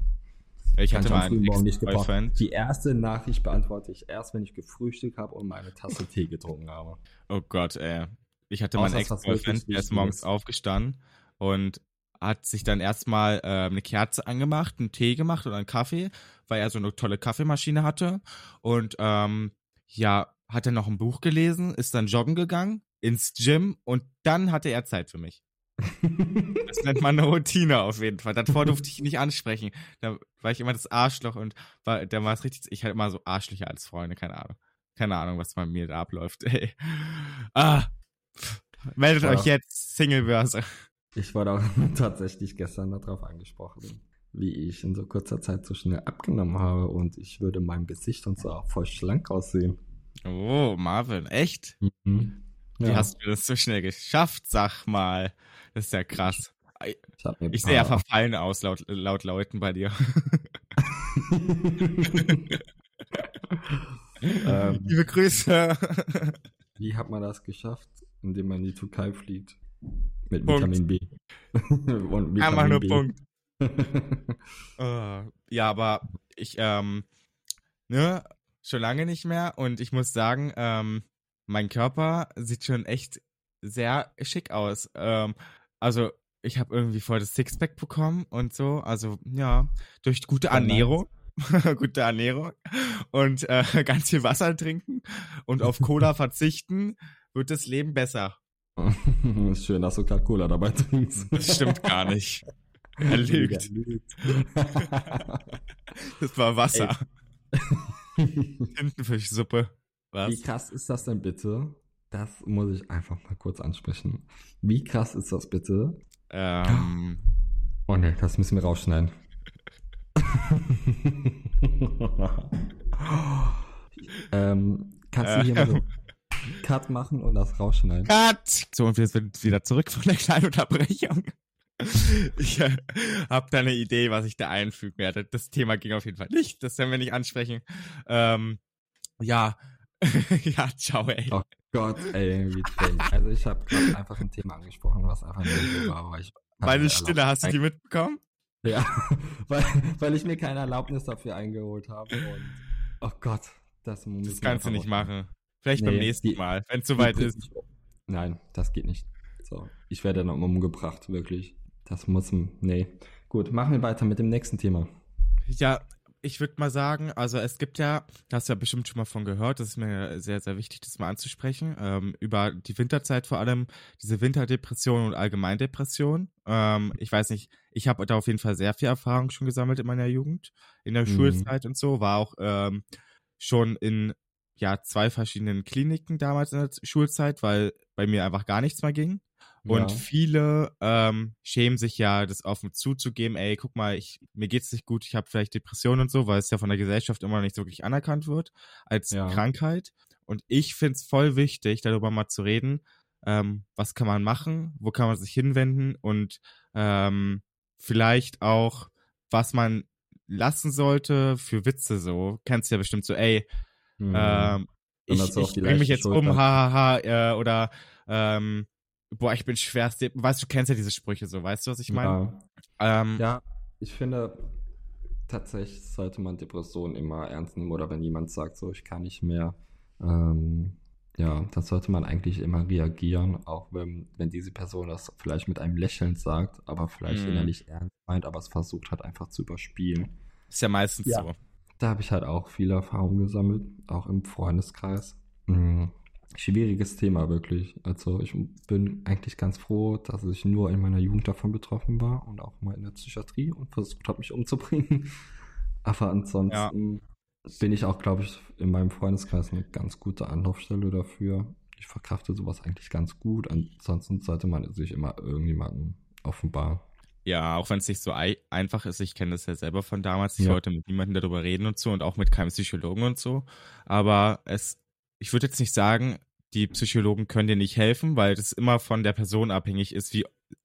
B: Ich
C: Kann
B: hatte mal einen
C: Morgen nicht.
B: Ex-Boyfriend.
C: Die erste Nachricht beantworte ich erst, wenn ich gefrühstückt habe und meine Tasse *laughs* Tee getrunken habe.
B: Oh Gott, ey. Ich hatte mal
C: Außer
B: einen
C: es was
B: Ex-Boyfriend, der ist morgens aufgestanden und hat sich dann erstmal äh, eine Kerze angemacht, einen Tee gemacht oder einen Kaffee, weil er so eine tolle Kaffeemaschine hatte. Und ähm, ja, hat dann noch ein Buch gelesen, ist dann joggen gegangen, ins Gym und dann hatte er Zeit für mich. *laughs* Das nennt man eine Routine auf jeden Fall. Davor durfte ich ihn nicht ansprechen. Da war ich immer das Arschloch und war, da war es richtig, ich hatte immer so Arschlöcher als Freunde, keine Ahnung. Keine Ahnung, was bei mir da abläuft, ey. Ah, meldet
C: Ja.
B: euch jetzt, Singlebörse.
C: Ich wurde auch *laughs* tatsächlich gestern darauf angesprochen, wie ich in so kurzer Zeit so schnell abgenommen habe und ich würde mein Gesicht und so auch voll schlank aussehen.
B: Oh, Marvin, echt?
C: Mhm.
B: Wie
C: Ja,
B: hast du das so schnell geschafft, sag mal? Das ist ja krass.
C: ich
B: Ich sehe ja verfallen aus, laut, laut Leuten bei dir. *laughs*
C: ähm,
B: Liebe Grüße.
C: wie hat man das geschafft? Indem man in die Türkei fliegt. Mit
B: Punkt.
C: Vitamin B. *laughs* Vitamin
B: Einfach nur
C: B.
B: Punkt. *laughs* Äh, ja, aber ich, ähm, ne, schon lange nicht mehr und ich muss sagen, ähm, mein Körper sieht schon echt sehr schick aus. Ähm, also ich habe irgendwie voll das Sixpack bekommen und so. Also ja, durch gute. Ernährung. *laughs* gute Ernährung und äh, ganz viel Wasser trinken und auf Cola verzichten, wird das Leben besser. *laughs*
C: ist schön, dass du gerade Cola dabei trinkst.
B: Das stimmt gar nicht. *laughs* Er lügt. *laughs* Das war Wasser. Tintenfischsuppe.
C: Wie
B: Was?
C: krass ist das denn bitte? Das muss ich einfach mal kurz ansprechen. Wie krass ist das bitte?
B: Ähm,
C: Oh ne, das müssen wir rausschneiden. ähm, kannst du hier mal so Cut machen und das rausschneiden?
B: Cut! So, und wir sind wieder zurück von der kleinen Unterbrechung. *laughs* Ich äh, habe da eine Idee, was ich da einfügen werde. Das Thema ging auf jeden Fall nicht. Das werden wir nicht ansprechen. Ähm, ja. *laughs* ja, ciao, ey.
C: Oh Gott, ey, wie. Also ich habe gerade einfach ein Thema angesprochen, was einfach nur so war, aber ich
B: Meine Stille, hast du die mitbekommen?
C: Ja, *laughs* weil, weil ich mir keine Erlaubnis dafür eingeholt habe und oh Gott, das muss
B: Das kannst du nicht machen. Vielleicht beim
C: Nee,
B: nächsten
C: die-
B: Mal, wenn es soweit ist.
C: Nein, das geht nicht. So, ich werde dann umgebracht, wirklich. Das muss, nee. Gut, machen wir weiter mit dem nächsten Thema.
B: Ja, ich würde mal sagen, also es gibt ja, hast ja bestimmt schon mal von gehört, das ist mir sehr, sehr wichtig, das mal anzusprechen, ähm, über die Winterzeit vor allem, diese Winterdepression und Allgemeindepression. Ähm, ich weiß nicht, ich habe da auf jeden Fall sehr viel Erfahrung schon gesammelt in meiner Jugend, in der
C: Mhm.
B: Schulzeit und so, war auch ähm, schon in ja zwei verschiedenen Kliniken damals in der Schulzeit, weil bei mir einfach gar nichts mehr ging. Und
C: Ja.
B: viele ähm, schämen sich ja, das offen zuzugeben, ey, guck mal, ich, mir geht's nicht gut, ich habe vielleicht Depressionen und so, weil es ja von der Gesellschaft immer noch nicht so wirklich anerkannt wird als
C: Ja.
B: Krankheit. Und ich find's voll wichtig, darüber mal zu reden, ähm, was kann man machen, wo kann man sich hinwenden und ähm, vielleicht auch, was man lassen sollte für Witze so. Kennst du ja bestimmt so, ey,
C: Mhm.
B: ähm, ich,
C: man so auf
B: ich
C: die
B: bring mich jetzt um,
C: Schulter-
B: hahaha, äh, oder ähm, boah, ich bin schwerst, weißt du, kennst ja diese Sprüche so, weißt du, was ich meine?
C: ja.
B: Ähm,
C: ja, ich finde, tatsächlich sollte man Depressionen immer ernst nehmen oder wenn jemand sagt, so, ich kann nicht mehr, ähm, ja, da sollte man eigentlich immer reagieren, auch wenn, wenn diese Person das vielleicht mit einem Lächeln sagt, aber vielleicht
B: Mhm.
C: innerlich ernst meint, aber es versucht hat einfach zu überspielen.
B: Ist ja meistens
C: Ja.
B: so.
C: Da habe ich halt auch viele Erfahrungen gesammelt, auch im Freundeskreis. Mhm. Schwieriges Thema wirklich. Also ich bin eigentlich ganz froh, dass ich nur in meiner Jugend davon betroffen war und auch mal in der Psychiatrie und versucht habe, mich umzubringen. *laughs* Aber ansonsten bin ich auch, glaube ich, in meinem Freundeskreis eine ganz gute Anlaufstelle dafür. Ich verkrafte sowas eigentlich ganz gut. Ansonsten sollte man sich immer irgendjemanden offenbaren.
B: Ja, auch wenn es nicht so ei einfach ist, ich kenne das ja selber von damals. Ich
C: Ja.
B: wollte mit niemandem darüber reden und so und auch mit keinem Psychologen und so. Aber es, ich würde jetzt nicht sagen, die Psychologen können dir nicht helfen, weil das immer von der Person abhängig ist, wie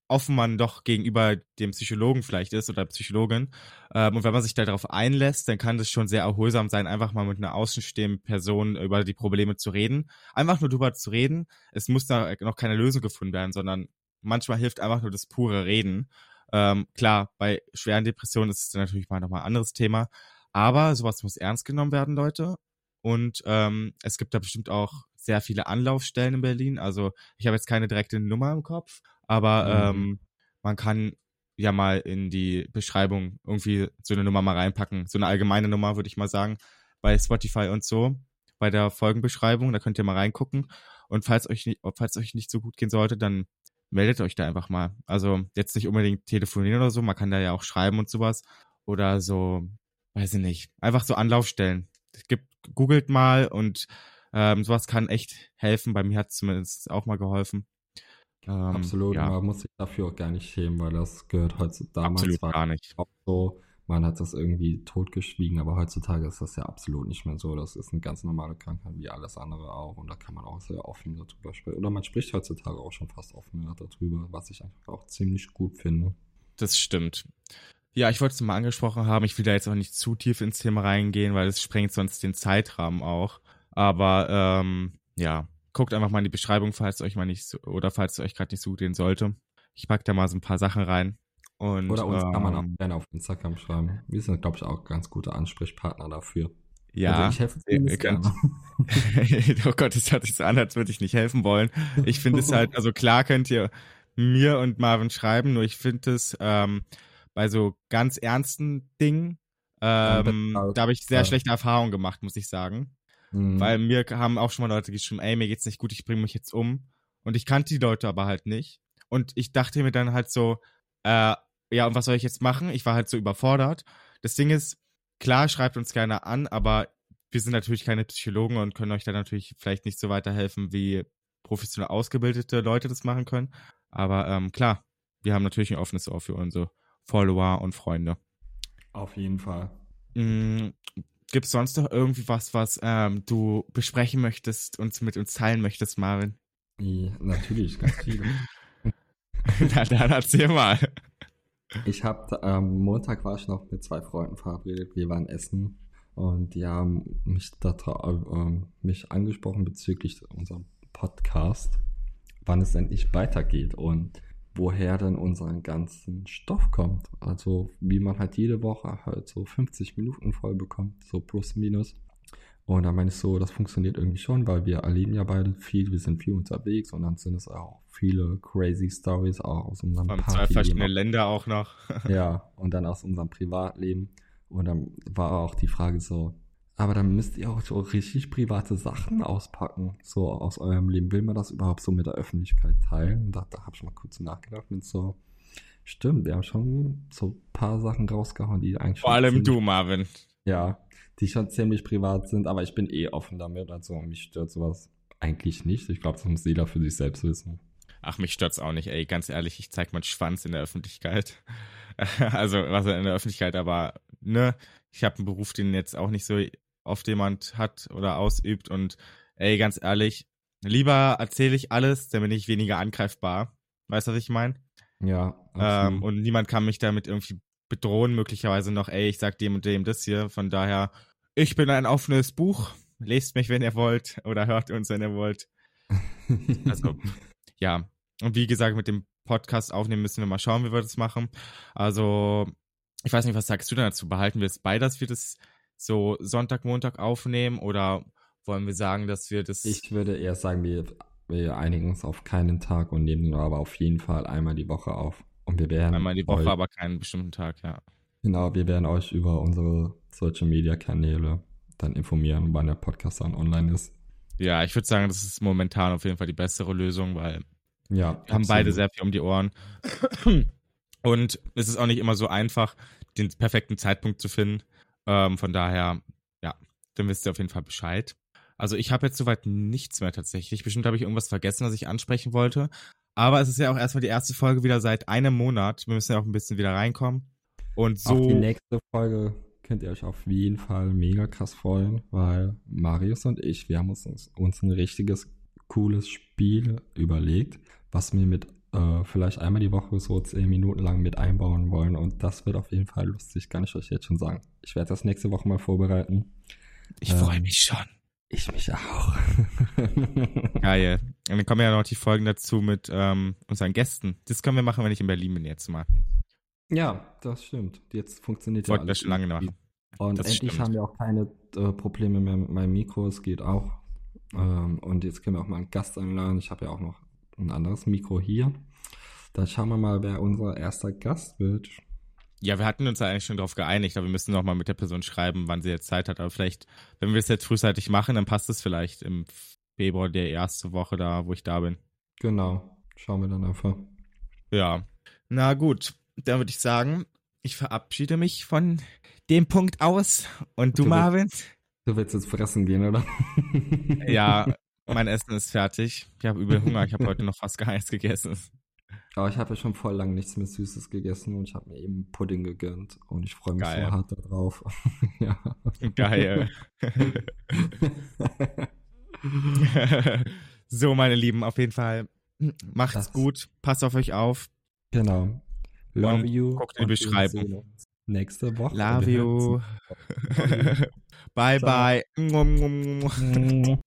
B: offen man doch gegenüber dem Psychologen vielleicht ist oder Psychologin. Ähm, und wenn man sich darauf einlässt, dann kann das schon sehr erholsam sein, einfach mal mit einer außenstehenden Person über die Probleme zu reden. Einfach nur drüber zu reden. Es muss da noch keine Lösung gefunden werden, sondern manchmal hilft einfach nur das pure Reden. Ähm, klar, bei schweren Depressionen ist es natürlich mal nochmal ein anderes Thema. Aber sowas muss ernst genommen werden, Leute. Und ähm, es gibt da bestimmt auch sehr viele Anlaufstellen in Berlin. Also ich habe jetzt keine direkte Nummer im Kopf, aber
C: Mhm.
B: ähm, man kann ja mal in die Beschreibung irgendwie so eine Nummer mal reinpacken. So eine allgemeine Nummer, würde ich mal sagen, bei Spotify und so, bei der Folgenbeschreibung. Da könnt ihr mal reingucken. Und falls euch nicht, falls euch nicht so gut gehen sollte, dann meldet euch da einfach mal. Also jetzt nicht unbedingt telefonieren oder so, man kann da ja auch schreiben und sowas. Oder so, weiß ich nicht, einfach so Anlaufstellen. Es gibt, googelt mal und ähm, sowas kann echt helfen. Bei mir hat es zumindest auch mal geholfen. Ähm,
C: Absolut,
B: Ja,
C: man muss sich dafür auch gar nicht schämen, weil das gehört heutzutage damals
B: absolut
C: war
B: gar nicht.
C: auch so, man hat das irgendwie totgeschwiegen, aber heutzutage ist das ja absolut nicht mehr so. Das ist eine ganz normale Krankheit wie alles andere auch und da kann man auch sehr offen darüber sprechen. Oder man spricht heutzutage auch schon fast offener darüber, was ich einfach auch ziemlich gut finde.
B: Das stimmt. Ja, ich wollte es mal angesprochen haben. Ich will da jetzt auch nicht zu tief ins Thema reingehen, weil es sprengt sonst den Zeitrahmen auch. Aber ähm, ja, guckt einfach mal in die Beschreibung, falls euch mal nicht so, oder falls es euch gerade nicht so gut gehen sollte. Ich pack da mal so ein paar Sachen rein. Und,
C: Oder uns kann man auch
B: ähm,
C: gerne auf Instagram schreiben. Wir sind, glaube ich, auch ganz gute Ansprechpartner dafür.
B: Ja,
C: also ich helfe
B: ihr- könnt- *laughs* oh Gott, das hört sich so an, als würde ich nicht helfen wollen. Ich finde es halt, also klar könnt ihr mir und Marvin schreiben, nur ich finde es ähm, bei so ganz ernsten Dingen, ähm,
C: Ja,
B: da habe ich sehr
C: ja.
B: schlechte Erfahrungen gemacht, muss ich sagen.
C: Mhm.
B: Weil mir haben auch schon mal Leute geschrieben, ey, mir geht's nicht gut, ich bringe mich jetzt um. Und ich kannte die Leute aber halt nicht. Und ich dachte mir dann halt so, äh, ja, und was soll ich jetzt machen? Ich war halt so überfordert. Das Ding ist, klar, schreibt uns gerne an, aber wir sind natürlich keine Psychologen und können euch da natürlich vielleicht nicht so weiterhelfen, wie professionell ausgebildete Leute das machen können. Aber ähm, klar, wir haben natürlich ein offenes Ohr für unsere Follower und Freunde.
C: Auf jeden Fall.
B: Mm, Gibt es sonst noch irgendwie was, was ähm, du besprechen möchtest und mit uns teilen möchtest, Marvin?
C: Ja, natürlich, ganz viele. *laughs*
B: Na dann erzähl mal.
C: Ich habe am Montag war ich noch mit zwei Freunden verabredet. Wir waren essen und die haben mich, da, äh, mich angesprochen bezüglich unserem Podcast, wann es endlich weitergeht und woher denn unseren ganzen Stoff kommt. Also wie man halt jede Woche halt so 50 Minuten voll bekommt, so plus minus. Und dann meine ich so, das funktioniert irgendwie schon, weil wir erleben ja beide viel, wir sind viel unterwegs und dann sind es auch viele crazy Stories auch aus unserem
B: allem zwei verschiedene Länder auch noch. *laughs*
C: Ja, und dann aus unserem Privatleben. Und dann war auch die Frage so, aber dann müsst ihr auch so richtig private Sachen auspacken, so aus eurem Leben. Will man das überhaupt so mit der Öffentlichkeit teilen? Und da, da habe ich mal kurz nachgedacht und so, stimmt, wir haben schon so ein paar Sachen rausgehauen, die eigentlich
B: Vor allem du, Marvin.
C: Ja, die schon ziemlich privat sind, aber ich bin eh offen damit. Also mich stört sowas eigentlich nicht. Ich glaube, das muss jeder für sich selbst wissen.
B: Ach, mich stört's auch nicht, ey. Ganz ehrlich, ich zeig meinen Schwanz in der Öffentlichkeit. *laughs* Also, was in der Öffentlichkeit, aber, ne, ich habe einen Beruf, den jetzt auch nicht so oft jemand hat oder ausübt und, ey, ganz ehrlich, lieber erzähle ich alles, dann bin ich weniger angreifbar. Weißt du, was ich meine?
C: Ja,
B: Ähm, und niemand kann mich damit irgendwie bedrohen, möglicherweise noch, ey, ich sag dem und dem das hier. Von daher, ich bin ein offenes Buch. Lest mich, wenn ihr wollt, oder hört uns, wenn ihr wollt. *laughs* Also, ja. Und wie gesagt, mit dem Podcast aufnehmen müssen wir mal schauen, wie wir das machen. Also, ich weiß nicht, was sagst du denn dazu? Behalten wir es bei, dass wir das so Sonntag, Montag aufnehmen oder wollen wir sagen, dass wir das.
C: Ich würde eher sagen, wir, wir einigen uns auf keinen Tag und nehmen aber auf jeden Fall einmal die Woche auf. Und wir werden
B: einmal die Woche, aber keinen bestimmten Tag, ja.
C: Genau, wir werden euch über unsere Social Media Kanäle dann informieren, wann der Podcast dann online ist.
B: Ja, ich würde sagen, das ist momentan auf jeden Fall die bessere Lösung, weil
C: Ja,
B: wir haben beide sehr viel um die Ohren. *clears throat* Und es ist auch nicht immer so einfach, den perfekten Zeitpunkt zu finden. Ähm, von daher, ja, dann wisst ihr auf jeden Fall Bescheid. Also ich habe jetzt soweit nichts mehr tatsächlich. Bestimmt habe ich irgendwas vergessen, was ich ansprechen wollte. Aber es ist ja auch erstmal die erste Folge wieder seit einem Monat. Wir müssen ja auch ein bisschen wieder reinkommen. Und
C: Auf die
B: so,
C: nächste Folge könnt ihr euch auf jeden Fall mega krass freuen, weil Marius und ich, wir haben uns, uns ein richtiges cooles Spiel überlegt, was wir mit äh, vielleicht einmal die Woche so zehn Minuten lang mit einbauen wollen. Und das wird auf jeden Fall lustig, kann ich euch jetzt schon sagen. Ich werde das nächste Woche mal vorbereiten.
B: ich
C: ähm,
B: freue mich schon.
C: Ich mich auch. *laughs*
B: Geil. Und dann kommen ja noch die Folgen dazu mit ähm, unseren Gästen. Das können wir machen, wenn ich in Berlin bin jetzt mal.
C: Ja, das stimmt. Jetzt funktioniert ja
B: Wollten wir
C: alles
B: schon lange machen.
C: Und
B: Das
C: endlich
B: stimmt.
C: haben wir auch keine äh, Probleme mehr mit meinem Mikro. Es geht auch. Ähm, und jetzt können wir auch mal einen Gast einladen. Ich habe ja auch noch ein anderes Mikro hier. Dann schauen wir mal, wer unser erster Gast wird.
B: Ja, wir hatten uns ja eigentlich schon darauf geeinigt, aber wir müssen noch mal mit der Person schreiben, wann sie jetzt Zeit hat. Aber vielleicht, wenn wir es jetzt frühzeitig machen, dann passt es vielleicht im Februar der erste Woche da, wo ich da bin.
C: Genau. Schauen wir dann einfach.
B: Ja. Na gut, dann würde ich sagen, ich verabschiede mich von dem Punkt aus. Und du,
C: Du willst-
B: Marvin?
C: Du willst jetzt fressen gehen, oder? *laughs*
B: Ja, mein Essen ist fertig. Ich habe übel Hunger. Ich habe heute noch fast gar nichts gegessen.
C: Aber ich habe ja schon voll lang nichts mehr Süßes gegessen und ich habe mir eben Pudding gegönnt und ich freue mich
B: Geil.
C: so hart darauf. *laughs* ja.
B: Geil. *laughs* so, meine Lieben, auf jeden Fall. Macht's
C: Das-
B: gut, passt auf euch auf.
C: Genau. Love
B: Und
C: you.
B: guckt in die Beschreibung.
C: Nächste Woche.
B: Love you. *laughs* bye, bye. *laughs*